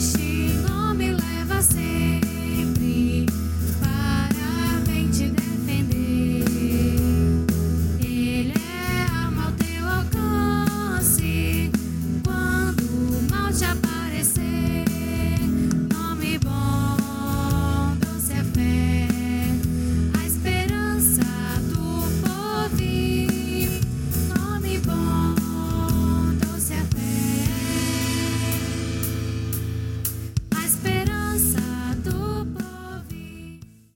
see